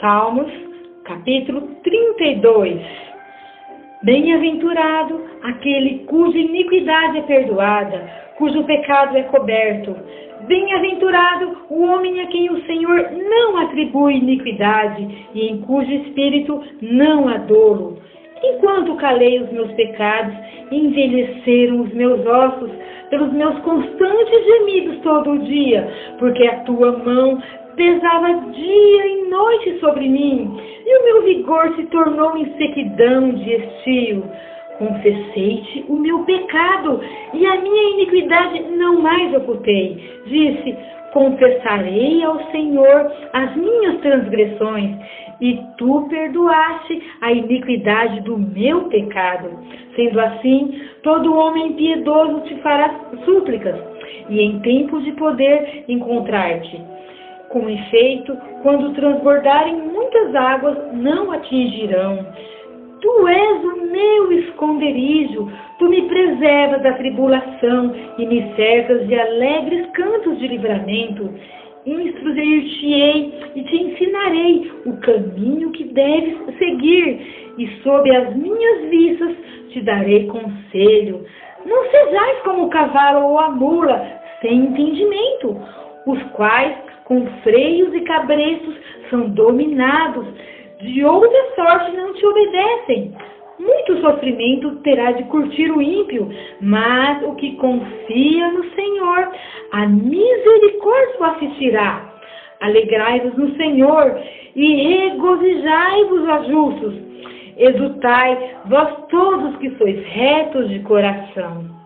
Salmos, capítulo 32. Bem-aventurado aquele cuja iniquidade é perdoada, cujo pecado é coberto. Bem-aventurado o homem a quem o Senhor não atribui iniquidade e em cujo espírito não há dolo. Enquanto calei os meus pecados, envelheceram os meus ossos pelos meus constantes gemidos todo o dia, porque a tua mão pesava dia e noite sobre mim, e o meu vigor se tornou em sequidão de estio. Confessei-te o meu pecado, e a minha iniquidade não mais ocultei. Disse, confessarei ao Senhor as minhas transgressões, e tu perdoaste a iniquidade do meu pecado. Sendo assim, todo homem piedoso te fará súplicas, e em tempos de poder encontrar-te. Com efeito, quando transbordarem muitas águas, não atingirão. Tu és o meu esconderijo, tu me preservas da tribulação e me cercas de alegres cantos de livramento. Instruir-te-ei e te ensinarei o caminho que deves seguir, e sob as minhas vistas te darei conselho. Não sejais como o cavalo ou a mula, sem entendimento, os quais com freios e cabreços são dominados, de outra sorte não te obedecem. Muito sofrimento terá de curtir o ímpio, mas o que confia no Senhor, a misericórdia o assistirá. Alegrai-vos no Senhor e regozijai-vos, ó justos. Exultai, vós todos que sois retos de coração.